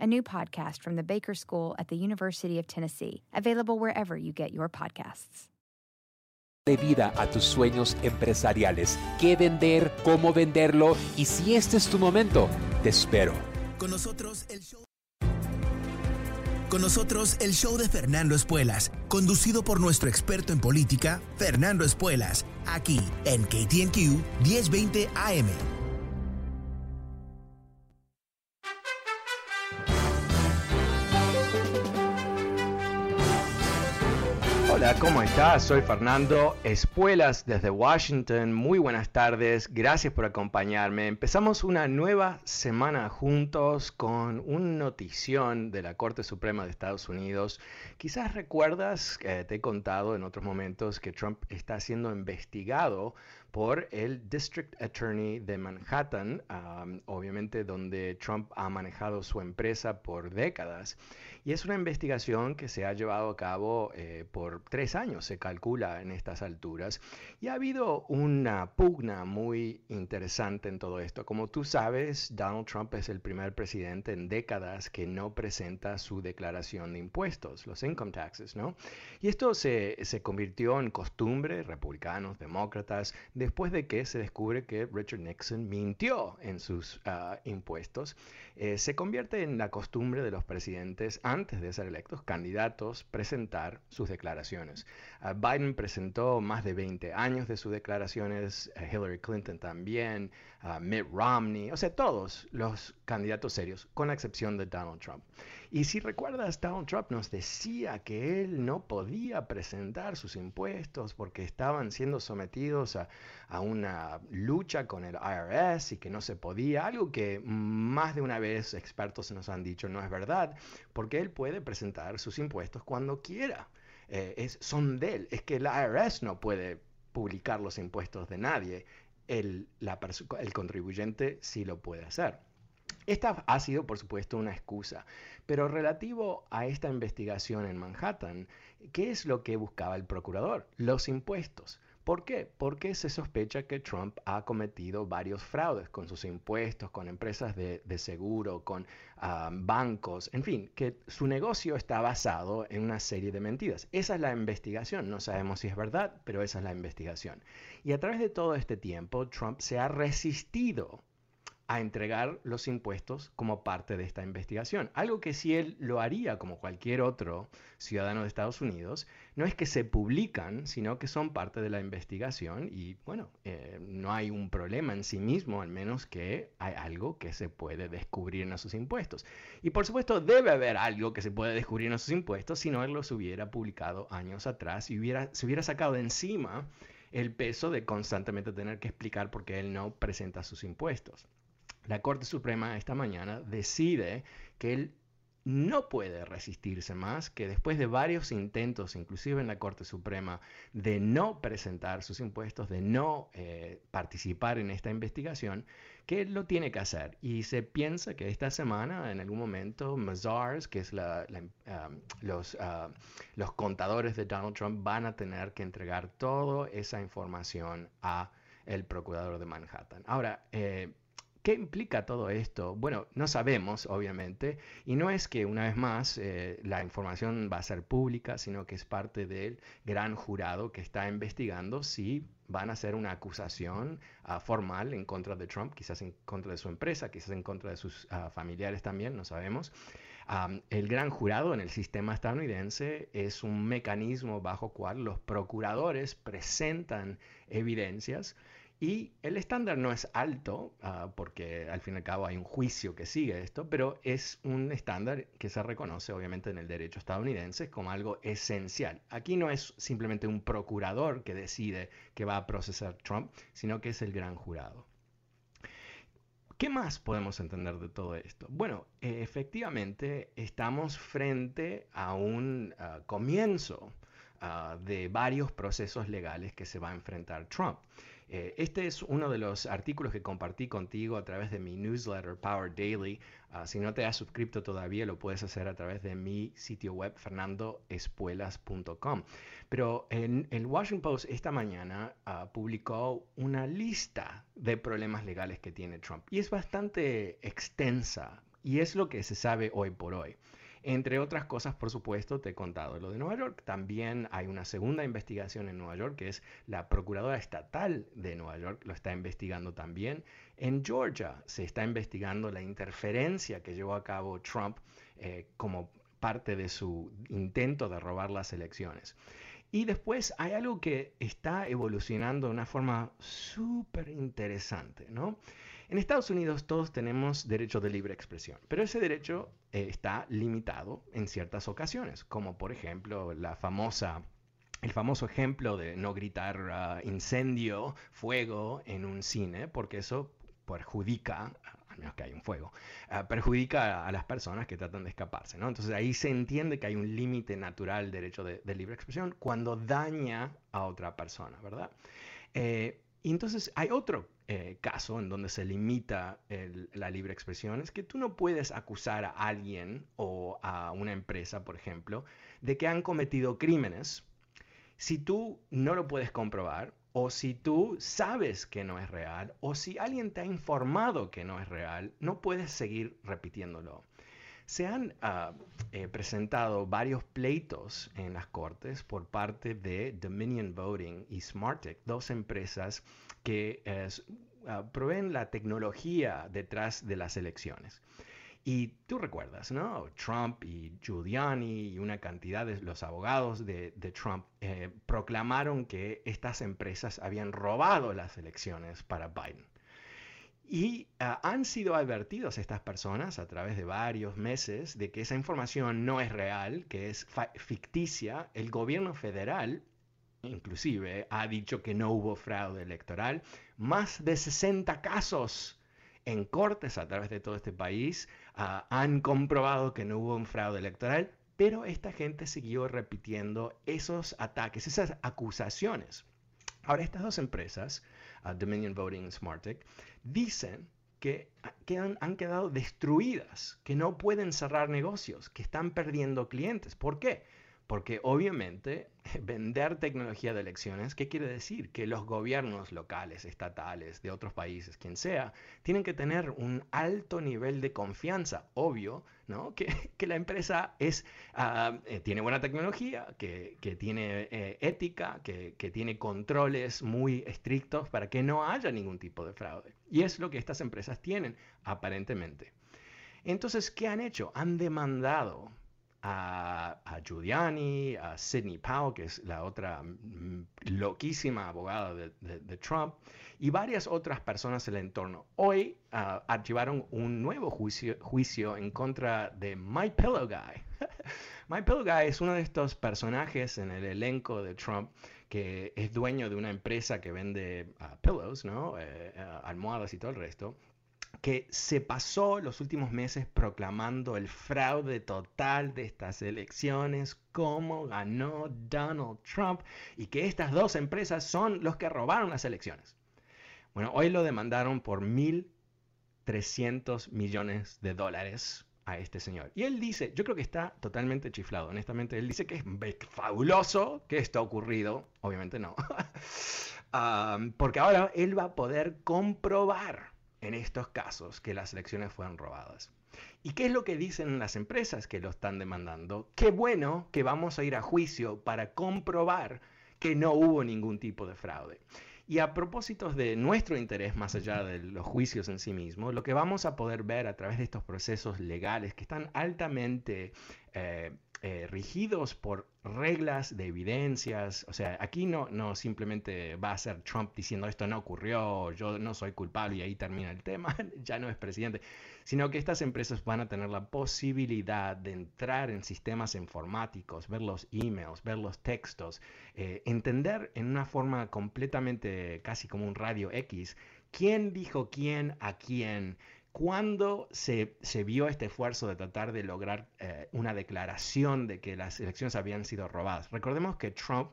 a new podcast from the Baker School at the University of Tennessee, available wherever you get your podcasts. De vida a tus sueños empresariales. ¿Qué vender? ¿Cómo venderlo? Y si este es tu momento, te espero. Con nosotros el show. Con nosotros el show de Fernando Espuelas, conducido por nuestro experto en política, Fernando Espuelas, aquí en KTNQ 1020 AM. Hola, ¿cómo estás? Soy Fernando Espuelas desde Washington. Muy buenas tardes, gracias por acompañarme. Empezamos una nueva semana juntos con una notición de la Corte Suprema de Estados Unidos. Quizás recuerdas que te he contado en otros momentos que Trump está siendo investigado por el District Attorney de Manhattan, um, obviamente donde Trump ha manejado su empresa por décadas. Y es una investigación que se ha llevado a cabo eh, por tres años, se calcula en estas alturas. Y ha habido una pugna muy interesante en todo esto. Como tú sabes, Donald Trump es el primer presidente en décadas que no presenta su declaración de impuestos, los income taxes, ¿no? Y esto se, se convirtió en costumbre, republicanos, demócratas, de después de que se descubre que Richard Nixon mintió en sus uh, impuestos, eh, se convierte en la costumbre de los presidentes antes de ser electos, candidatos, presentar sus declaraciones. Uh, Biden presentó más de 20 años de sus declaraciones, uh, Hillary Clinton también, Mitt Romney, o sea, todos los candidatos serios, con la excepción de Donald Trump. Y si recuerdas, Donald Trump nos decía que él no podía presentar sus impuestos porque estaban siendo sometidos a, una lucha con el IRS y que no se podía, algo que más de una vez expertos nos han dicho no es verdad, porque él puede presentar sus impuestos cuando quiera. Eh, son de él. Es que el IRS no puede publicar los impuestos de nadie. El contribuyente sí lo puede hacer. Esta ha sido, por supuesto, una excusa, pero relativo a esta investigación en Manhattan, ¿qué es lo que buscaba el procurador? Los impuestos. ¿Por qué? Porque se sospecha que Trump ha cometido varios fraudes con sus impuestos, con empresas de, seguro, con ah, bancos, en fin, que su negocio está basado en una serie de mentiras. Esa es la investigación, no sabemos si es verdad, pero esa es la investigación. Y a través de todo este tiempo, Trump se ha resistido a entregar los impuestos como parte de esta investigación. Algo que si él lo haría como cualquier otro ciudadano de Estados Unidos, no es que se publican, sino que son parte de la investigación y bueno, eh, no hay un problema en sí mismo, al menos que hay algo que se puede descubrir en esos impuestos. Y por supuesto debe haber algo que se puede descubrir en esos impuestos, si no él los hubiera publicado años atrás y hubiera, se hubiera sacado de encima el peso de constantemente tener que explicar por qué él no presenta sus impuestos. La Corte Suprema esta mañana decide que él no puede resistirse más, que después de varios intentos, inclusive en la Corte Suprema, de no presentar sus impuestos, de no eh, participar en esta investigación, que él lo tiene que hacer. Y se piensa que esta semana, en algún momento, Mazars, que es la, los, uh, los contadores de Donald Trump, van a tener que entregar toda esa información a el procurador de Manhattan. Ahora, eh, ¿Qué implica todo esto? Bueno, no sabemos, obviamente, y no es que una vez más eh, la información va a ser pública, sino que es parte del gran jurado que está investigando si van a hacer una acusación ah, formal en contra de Trump, quizás en contra de su empresa, quizás en contra de sus ah, familiares también, no sabemos. el gran jurado en el sistema estadounidense es un mecanismo bajo cual los procuradores presentan evidencias y el estándar no es alto, ah, porque al fin y al cabo hay un juicio que sigue esto, pero es un estándar que se reconoce obviamente en el derecho estadounidense como algo esencial. Aquí no es simplemente un procurador que decide que va a procesar Trump, sino que es el gran jurado. ¿Qué más podemos entender de todo esto? Bueno, efectivamente estamos frente a un ah, comienzo ah, de varios procesos legales que se va a enfrentar Trump. Eh, este es uno de los artículos que compartí contigo a través de mi newsletter Power Daily. Ah, si no te has suscrito todavía, lo puedes hacer a través de mi sitio web fernandoespuelas.com. Pero en el Washington Post esta mañana ah, publicó una lista de problemas legales que tiene Trump y es bastante extensa y es lo que se sabe hoy por hoy. Entre otras cosas, por supuesto, te he contado lo de Nueva York. También hay una segunda investigación en Nueva York, que es la Procuradora Estatal de Nueva York, lo está investigando también. En Georgia se está investigando la interferencia que llevó a cabo Trump eh, como parte de su intento de robar las elecciones. Y después hay algo que está evolucionando de una forma súper interesante, ¿no? En Estados Unidos todos tenemos derecho de libre expresión, pero ese derecho eh, está limitado en ciertas ocasiones, como por ejemplo la famosa el famoso ejemplo de no gritar ah, incendio, fuego en un cine, porque eso perjudica, al menos que hay un fuego, ah, perjudica a, las personas que tratan de escaparse. ¿no? Entonces ahí se entiende que hay un límite natural derecho de, libre expresión cuando daña a otra persona, ¿verdad? Eh, y entonces hay otro eh, caso en donde se limita la libre expresión, es que tú no puedes acusar a alguien o a una empresa, por ejemplo, de que han cometido crímenes si tú no lo puedes comprobar o si tú sabes que no es real o si alguien te ha informado que no es real, no puedes seguir repitiéndolo. Se han ah, eh, presentado varios pleitos en las cortes por parte de Dominion Voting y Smartec, dos empresas que ah, proveen la tecnología detrás de las elecciones. Y tú recuerdas, ¿no? Trump y Giuliani y una cantidad de los abogados de, Trump eh, proclamaron que estas empresas habían robado las elecciones para Biden. Y ah, han sido advertidos estas personas a través de varios meses de que esa información no es real, que es ficticia. El gobierno federal inclusive ha dicho que no hubo fraude electoral. Más de 60 casos en cortes a través de todo este país ah, han comprobado que no hubo un fraude electoral, pero esta gente siguió repitiendo esos ataques, esas acusaciones. Ahora, estas dos empresas, ah, Dominion Voting y Smartec, dicen que, han, quedado destruidas, que no pueden cerrar negocios, que están perdiendo clientes. ¿Por qué? Porque obviamente vender tecnología de elecciones, ¿qué quiere decir? Que los gobiernos locales, estatales, de otros países, quien sea, tienen que tener un alto nivel de confianza, obvio, ¿no? Que, la empresa es, ah, eh, tiene buena tecnología, que, tiene eh, ética, que, que tiene controles muy estrictos para que no haya ningún tipo de fraude. Y es lo que estas empresas tienen, aparentemente. Entonces, ¿qué han hecho? Han demandado a, Giuliani, a Sidney Powell, que es la otra mm, loquísima abogada de, Trump, y varias otras personas en el entorno. Hoy uh, archivaron un nuevo juicio, juicio en contra de My Pillow Guy. My Pillow Guy es uno de estos personajes en el elenco de Trump que es dueño de una empresa que vende uh, pillows, ¿no? Eh, eh, almohadas y todo el resto que se pasó los últimos meses proclamando el fraude total de estas elecciones, cómo ganó Donald Trump y que estas dos empresas son los que robaron las elecciones. Bueno, hoy lo demandaron por 1.300 millones de dólares a este señor. Y él dice, yo creo que está totalmente chiflado, honestamente, él dice que es fabuloso que esto ha ocurrido, obviamente no, ah, porque ahora él va a poder comprobar en estos casos que las elecciones fueron robadas. ¿Y qué es lo que dicen las empresas que lo están demandando? Qué bueno que vamos a ir a juicio para comprobar que no hubo ningún tipo de fraude. Y a propósito de nuestro interés más allá de los juicios en sí mismos, lo que vamos a poder ver a través de estos procesos legales que están altamente eh, eh, rigidos por reglas de evidencias. O sea, aquí no, no simplemente va a ser Trump diciendo esto no ocurrió, yo no soy culpable y ahí termina el tema, ya no es presidente, sino que estas empresas van a tener la posibilidad de entrar en sistemas informáticos, ver los emails, ver los textos, eh, entender en una forma completamente casi como un radio X quién dijo quién a quién cuando se, vio este esfuerzo de tratar de lograr eh, una declaración de que las elecciones habían sido robadas? Recordemos que Trump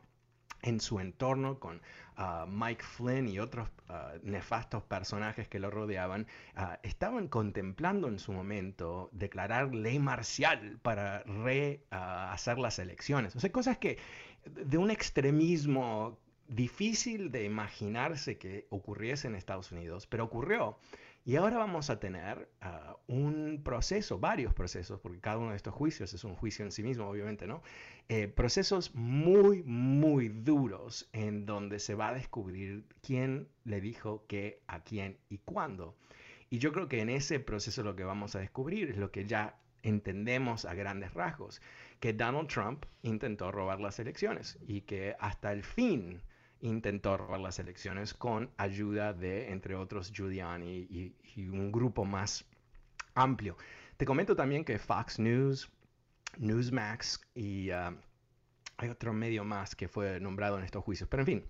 en su entorno con ah, Mike Flynn y otros ah, nefastos personajes que lo rodeaban, ah, estaban contemplando en su momento declarar ley marcial para rehacer las elecciones. O sea, cosas que de un extremismo difícil de imaginarse que ocurriese en Estados Unidos, pero ocurrió. Y ahora vamos a tener ah, un proceso, varios procesos, porque cada uno de estos juicios es un juicio en sí mismo, obviamente, ¿no? Eh, procesos muy, muy duros en donde se va a descubrir quién le dijo qué a quién y cuándo. Y yo creo que en ese proceso lo que vamos a descubrir es lo que ya entendemos a grandes rasgos, que Donald Trump intentó robar las elecciones y que hasta el fin intentó robar las elecciones con ayuda de, entre otros, Giuliani y, un grupo más amplio. Te comento también que Fox News, Newsmax y uh, hay otro medio más que fue nombrado en estos juicios. Pero en fin,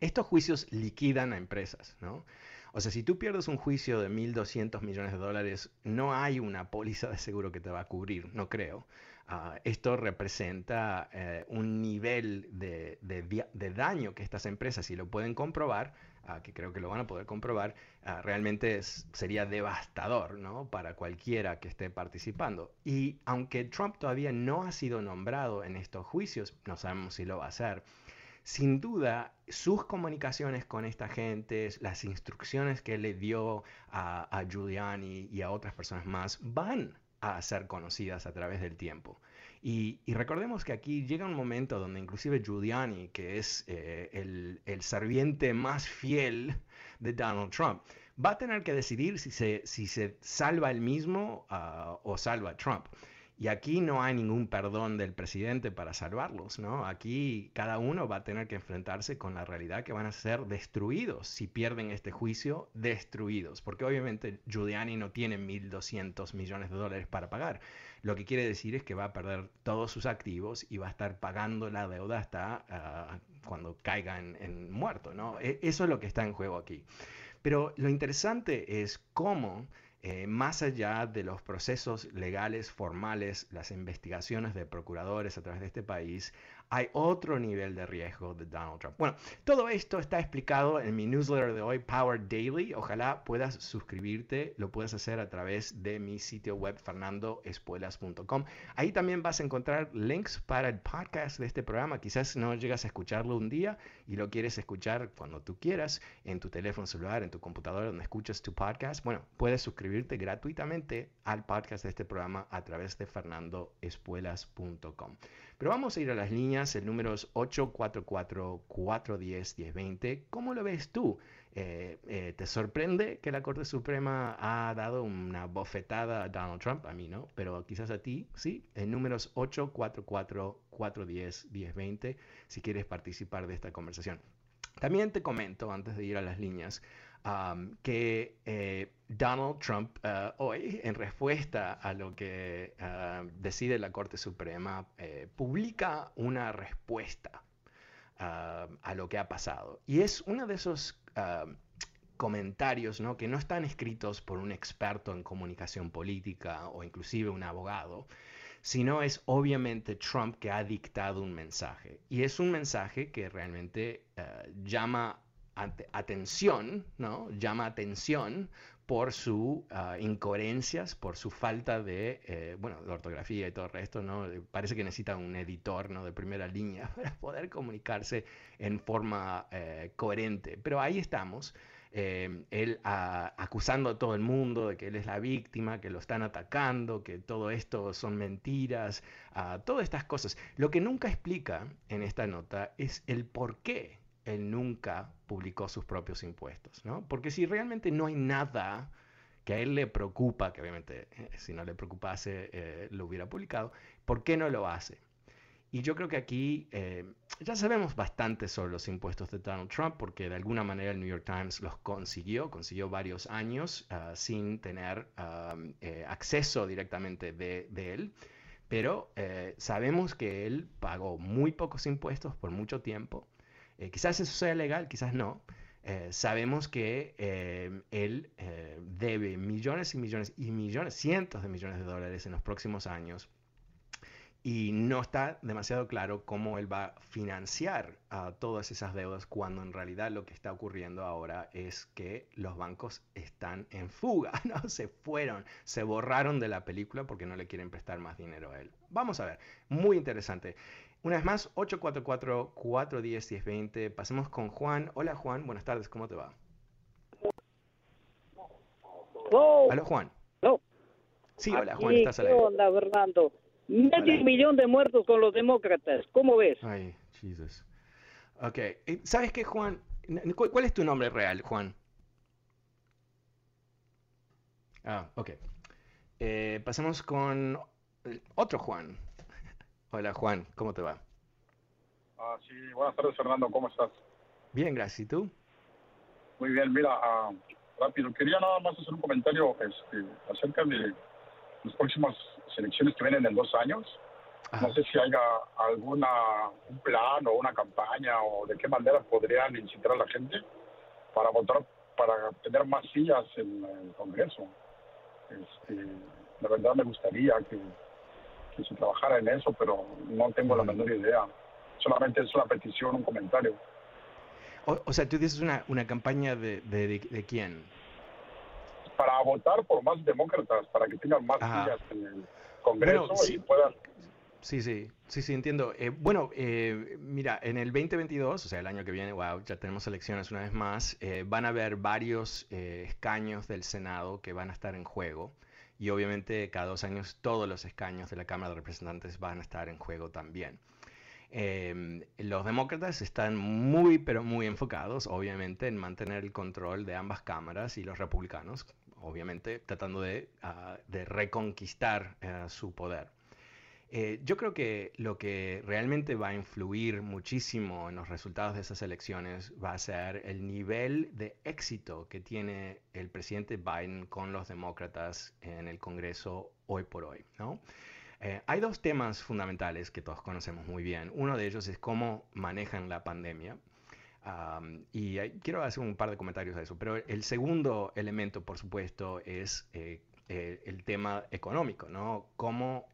estos juicios liquidan a empresas, ¿no? O sea, si tú pierdes un juicio de 1.200 millones de dólares, no hay una póliza de seguro que te va a cubrir, no creo. Ah, esto representa eh, un nivel de, daño que estas empresas, si lo pueden comprobar, ah, que creo que lo van a poder comprobar, ah, realmente sería devastador ¿no? para cualquiera que esté participando. Y aunque Trump todavía no ha sido nombrado en estos juicios, no sabemos si lo va a hacer, sin duda sus comunicaciones con esta gente, las instrucciones que le dio a, a Giuliani y a otras personas más, van a ser conocidas a través del tiempo. Y, recordemos que aquí llega un momento donde inclusive Giuliani, que es eh, el, el, serviente más fiel de Donald Trump, va a tener que decidir si se, si se salva él mismo ah, o salva a Trump. Y aquí no hay ningún perdón del presidente para salvarlos, ¿no? Aquí cada uno va a tener que enfrentarse con la realidad que van a ser destruidos si pierden este juicio, destruidos, porque obviamente Giuliani no tiene 1.200 millones de dólares para pagar. Lo que quiere decir es que va a perder todos sus activos y va a estar pagando la deuda hasta ah, cuando caiga en, muerto, ¿no? E, eso es lo que está en juego aquí. Pero lo interesante es cómo eh, más allá de los procesos legales formales, las investigaciones de procuradores a través de este país, hay otro nivel de riesgo de Donald Trump. Bueno, todo esto está explicado en mi newsletter de hoy, Power Daily. Ojalá puedas suscribirte, lo puedes hacer a través de mi sitio web fernandoespuelas.com. Ahí también vas a encontrar links para el podcast de este programa. Quizás no llegas a escucharlo un día y lo quieres escuchar cuando tú quieras, en tu teléfono celular, en tu computadora, donde escuchas tu podcast. Bueno, puedes suscribirte gratuitamente al podcast de este programa a través de fernandoespuelas.com. Pero vamos a ir a las líneas, el número es 844-410-1020. ¿Cómo lo ves tú? Eh, eh, ¿Te sorprende que la Corte Suprema ha dado una bofetada a Donald Trump? A mí no, pero quizás a ti, sí. El número es 844-410-1020 si quieres participar de esta conversación. También te comento, antes de ir a las líneas, que eh, Donald Trump uh, hoy, en respuesta a lo que uh, decide la Corte Suprema, eh, publica una respuesta uh, a lo que ha pasado. Y es uno de esos comentarios ¿no? que no están escritos por un experto en comunicación política o inclusive un abogado, sino es obviamente Trump que ha dictado un mensaje. Y es un mensaje que realmente llama atención, ¿no? Llama atención por sus ah, incoherencias, por su falta de, eh, bueno, de ortografía y todo el resto, ¿no? Parece que necesita un editor, ¿no? De primera línea para poder comunicarse en forma eh, coherente. Pero ahí estamos. Eh, él ah, acusando a todo el mundo de que él es la víctima, que lo están atacando, que todo esto son mentiras, uh, todas estas cosas. Lo que nunca explica en esta nota es el por qué él nunca publicó sus propios impuestos, ¿no? Porque si realmente no hay nada que a él le preocupa, que obviamente eh, si no le preocupase eh, lo hubiera publicado, ¿por qué no lo hace? Y yo creo que aquí eh, ya sabemos bastante sobre los impuestos de Donald Trump porque de alguna manera el New York Times los consiguió, consiguió varios años ah, sin tener acceso directamente de, de él. Pero sabemos que él pagó muy pocos impuestos por mucho tiempo. Quizás eso sea legal, quizás no. Eh, sabemos que eh, él eh, debe millones y millones y millones, cientos de millones de dólares en los próximos años y no está demasiado claro cómo él va a financiar todas esas deudas cuando en realidad lo que está ocurriendo ahora es que los bancos están en fuga, ¿no? Se fueron, se borraron de la película porque no le quieren prestar más dinero a él. Vamos a ver, muy interesante. Una vez más, 844-410-1020. Pasemos con Juan. Hola Juan, buenas tardes, ¿cómo te va? Oh. Hola Juan. No. Sí, hola Juan, estás al ¿Qué onda, Fernando? Medio millón de muertos con los demócratas, ¿cómo ves? Ay, Jesus. Ok, eh, ¿sabes qué, Juan? ¿Cuál es tu nombre real, Juan? Ah, ok. Eh, pasemos con otro Juan. Hola Juan, ¿cómo te va? Ah, sí, buenas tardes Fernando, ¿cómo estás? Bien, gracias. ¿Y tú? Muy bien, mira, ah, rápido, quería nada más hacer un comentario este, acerca de las próximas elecciones que vienen en dos años. No sé si haya alguna un plan o una campaña o de qué manera podrían incitar a la gente para votar, para tener más sillas en el Congreso. Este, la verdad me gustaría que que se trabajara en eso, pero no tengo la menor idea. Solamente es una petición, un comentario. O, sea, tú dices una, una campaña de, de, quién? Para votar por más demócratas, para que tengan más sillas en el Congreso y puedan... Sí, sí, sí, sí, entiendo. Eh, bueno, eh, mira, en el 2022, o sea, el año que viene, wow, ya tenemos elecciones una vez más, eh, van a haber varios escaños del Senado que van a estar en juego y obviamente cada dos años todos los escaños de la Cámara de Representantes van a estar en juego también. Em, los demócratas están muy, pero muy enfocados, obviamente, en mantener el control de ambas cámaras y los republicanos, obviamente, tratando de, ah, de reconquistar eh, su poder. Eh, yo creo que lo que realmente va a influir muchísimo en los resultados de esas elecciones va a ser el nivel de éxito que tiene el presidente Biden con los demócratas en el Congreso hoy por hoy. ¿no? Eh, hay dos temas fundamentales que todos conocemos muy bien. Uno de ellos es cómo manejan la pandemia. y quiero hacer un par de comentarios a eso. Pero el segundo elemento, por supuesto, es eh, el tema económico, ¿no? Cómo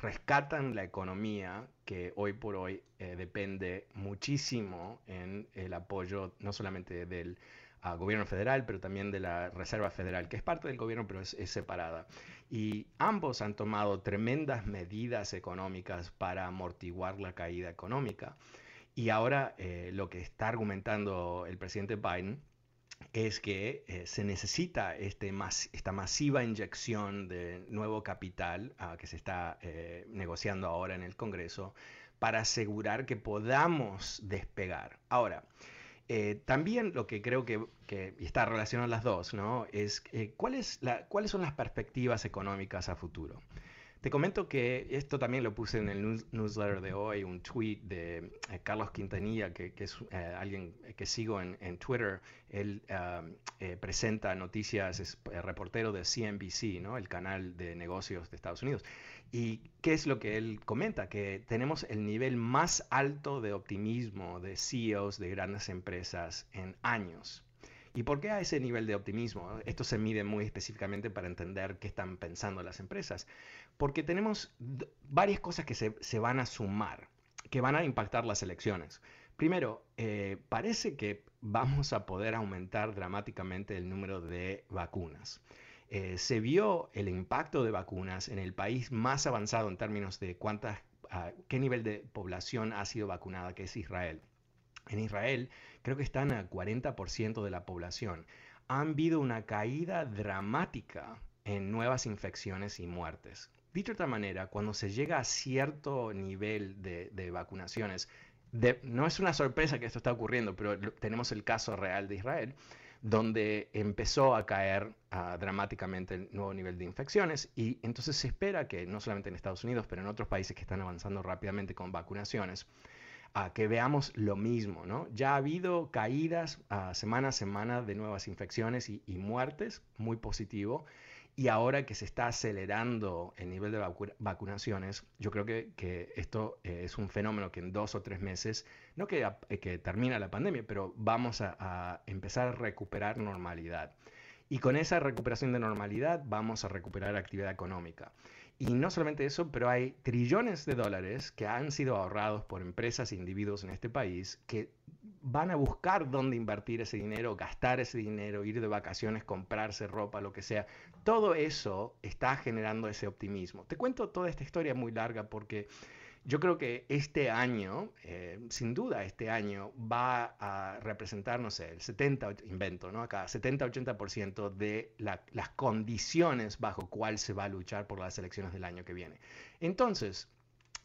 rescatan la economía que hoy por hoy eh, depende muchísimo en el apoyo no solamente del ah, gobierno federal, pero también de la Reserva Federal, que es parte del gobierno, pero es, separada. Y ambos han tomado tremendas medidas económicas para amortiguar la caída económica. Y ahora eh, lo que está argumentando el presidente Biden es que eh, se necesita este esta masiva inyección de nuevo capital ah, que se está eh, negociando ahora en el Congreso para asegurar que podamos despegar. Ahora, eh, también lo que creo que, que, está relacionado a las dos, ¿no? Es ¿cuál es la, cuáles son las perspectivas económicas a futuro. Te comento que esto también lo puse en el newsletter de hoy, un tweet de eh, Carlos Quintanilla, que, es eh, alguien que sigo en, Twitter. Él eh, presenta noticias, es reportero de CNBC, ¿no? el canal de negocios de Estados Unidos. ¿Y qué es lo que él comenta? Que tenemos el nivel más alto de optimismo de CEOs de grandes empresas en años. ¿Y por qué a ese nivel de optimismo? Esto se mide muy específicamente para entender qué están pensando las empresas. Porque tenemos varias cosas que se, van a sumar, que van a impactar las elecciones. Primero, eh, parece que vamos a poder aumentar dramáticamente el número de vacunas. Eh, se vio el impacto de vacunas en el país más avanzado en términos de cuántas, ah, qué nivel de población ha sido vacunada, que es Israel. En Israel creo que están a 40% de la población. Ha habido una caída dramática en nuevas infecciones y muertes. Dicho de otra manera, cuando se llega a cierto nivel de, vacunaciones, no es una sorpresa que esto está ocurriendo, pero tenemos el caso real de Israel, donde empezó a caer ah, dramáticamente el nuevo nivel de infecciones y entonces se espera que no solamente en Estados Unidos, pero en otros países que están avanzando rápidamente con vacunaciones, que veamos lo mismo, ¿no? Ya ha habido caídas uh, semana a semana de nuevas infecciones y, muertes, muy positivo, y ahora que se está acelerando el nivel de vacunaciones, yo creo que, esto eh, es un fenómeno que en dos o tres meses, no que, eh, que termina la pandemia, pero vamos a, a empezar a recuperar normalidad. Y con esa recuperación de normalidad vamos a recuperar actividad económica. Y no solamente eso, pero hay trillones de dólares que han sido ahorrados por empresas e individuos en este país que van a buscar dónde invertir ese dinero, gastar ese dinero, ir de vacaciones, comprarse ropa, lo que sea. Todo eso está generando ese optimismo. Te cuento toda esta historia muy larga porque yo creo que este año, eh, sin duda este año, va a representar, no sé, el 70, invento, ¿no? Acá, 70-80% de las condiciones bajo cuál se va a luchar por las elecciones del año que viene. Entonces,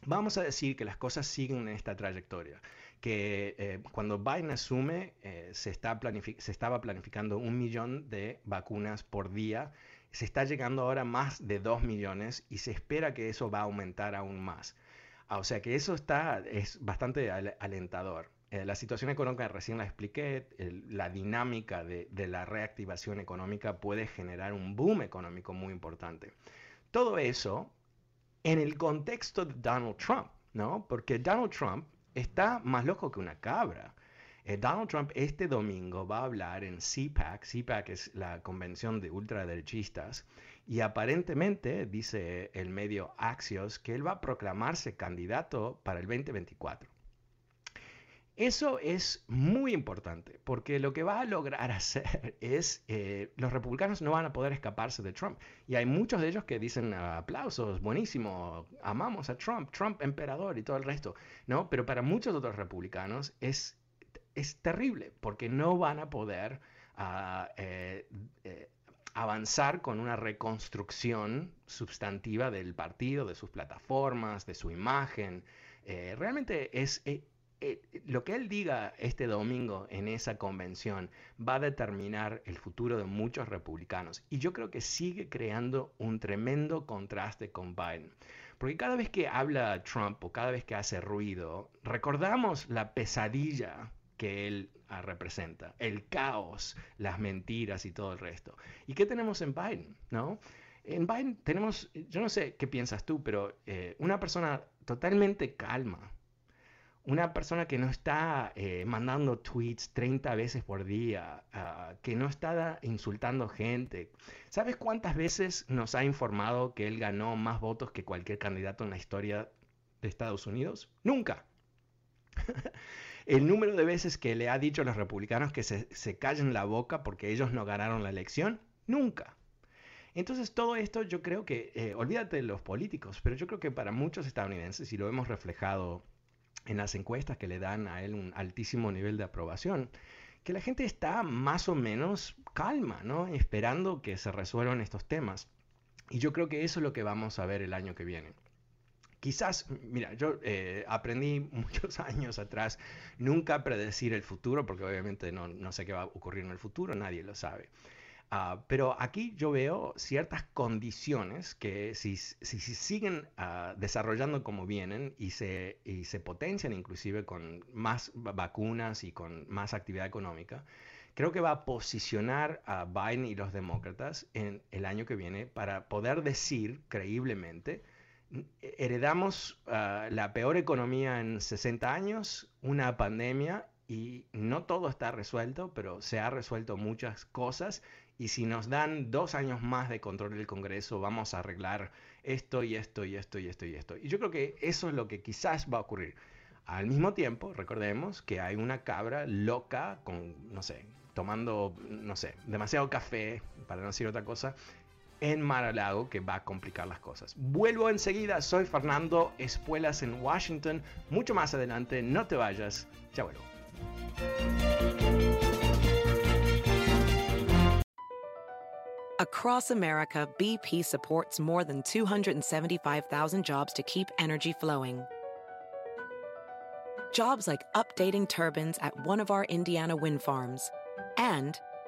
vamos a decir que las cosas siguen en esta trayectoria, que eh, cuando Biden asume, eh, se, está se estaba planificando un millón de vacunas por día, se está llegando ahora más de 2 millones y se espera que eso va a aumentar aún más. Ah, o sea que eso está, es bastante alentador. Eh, la situación económica recién la expliqué, la dinámica de, la reactivación económica puede generar un boom económico muy importante. Todo eso en el contexto de Donald Trump, ¿no? Porque Donald Trump está más loco que una cabra. Eh, Donald Trump este domingo va a hablar en CPAC, CPAC es la convención de ultraderechistas, y aparentemente dice el medio Axios que él va a proclamarse candidato para el 2024. Eso es muy importante porque lo que va a lograr hacer es, eh, los republicanos no van a poder escaparse de Trump. Y hay muchos de ellos que dicen aplausos, buenísimo, amamos a Trump, Trump emperador y todo el resto. ¿no? Pero para muchos otros republicanos es es terrible porque no van a poder ah, eh, eh, avanzar con una reconstrucción sustantiva del partido, de sus plataformas, de su imagen. Eh, realmente es lo que él diga este domingo en esa convención va a determinar el futuro de muchos republicanos. Y yo creo que sigue creando un tremendo contraste con Biden. Porque cada vez que habla Trump o cada vez que hace ruido, recordamos la pesadilla que él ah, representa, el caos, las mentiras y todo el resto. ¿Y qué tenemos en Biden? ¿no? En Biden tenemos, yo no sé qué piensas tú, pero eh, una persona totalmente calma, una persona que no está eh, mandando tweets 30 veces por día, ah, que no está insultando gente. ¿Sabes cuántas veces nos ha informado que él ganó más votos que cualquier candidato en la historia de Estados Unidos? Nunca. el número de veces que le ha dicho a los republicanos que se, callen la boca porque ellos no ganaron la elección, nunca. Entonces todo esto yo creo que, eh, olvídate de los políticos, pero yo creo que para muchos estadounidenses, y lo hemos reflejado en las encuestas que le dan a él un altísimo nivel de aprobación, que la gente está más o menos calma, ¿no? Esperando que se resuelvan estos temas. Y yo creo que eso es lo que vamos a ver el año que viene. Quizás, mira, yo eh, aprendí muchos años atrás nunca predecir el futuro, porque obviamente no, sé qué va a ocurrir en el futuro, nadie lo sabe. Ah, pero aquí yo veo ciertas condiciones que si, si, siguen ah, desarrollando como vienen y se, y se potencian inclusive con más vacunas y con más actividad económica, creo que va a posicionar a Biden y los demócratas en el año que viene para poder decir creíblemente heredamos ah, la peor economía en 60 años, una pandemia y no todo está resuelto, pero se ha resuelto muchas cosas y si nos dan dos años más de control del Congreso, vamos a arreglar esto y esto y esto y esto y esto. Y yo creo que eso es lo que quizás va a ocurrir. Al mismo tiempo, recordemos que hay una cabra loca con, no sé, tomando, no sé, demasiado café, para no decir otra cosa, en Mar-a-Lago que va a complicar las cosas. Vuelvo enseguida, soy Fernando Espuelas en Washington. Mucho más adelante, no te vayas, ya vuelvo. Across America, BP supports more than 275,000 jobs to keep energy flowing. Jobs like updating turbines at one of our Indiana wind farms and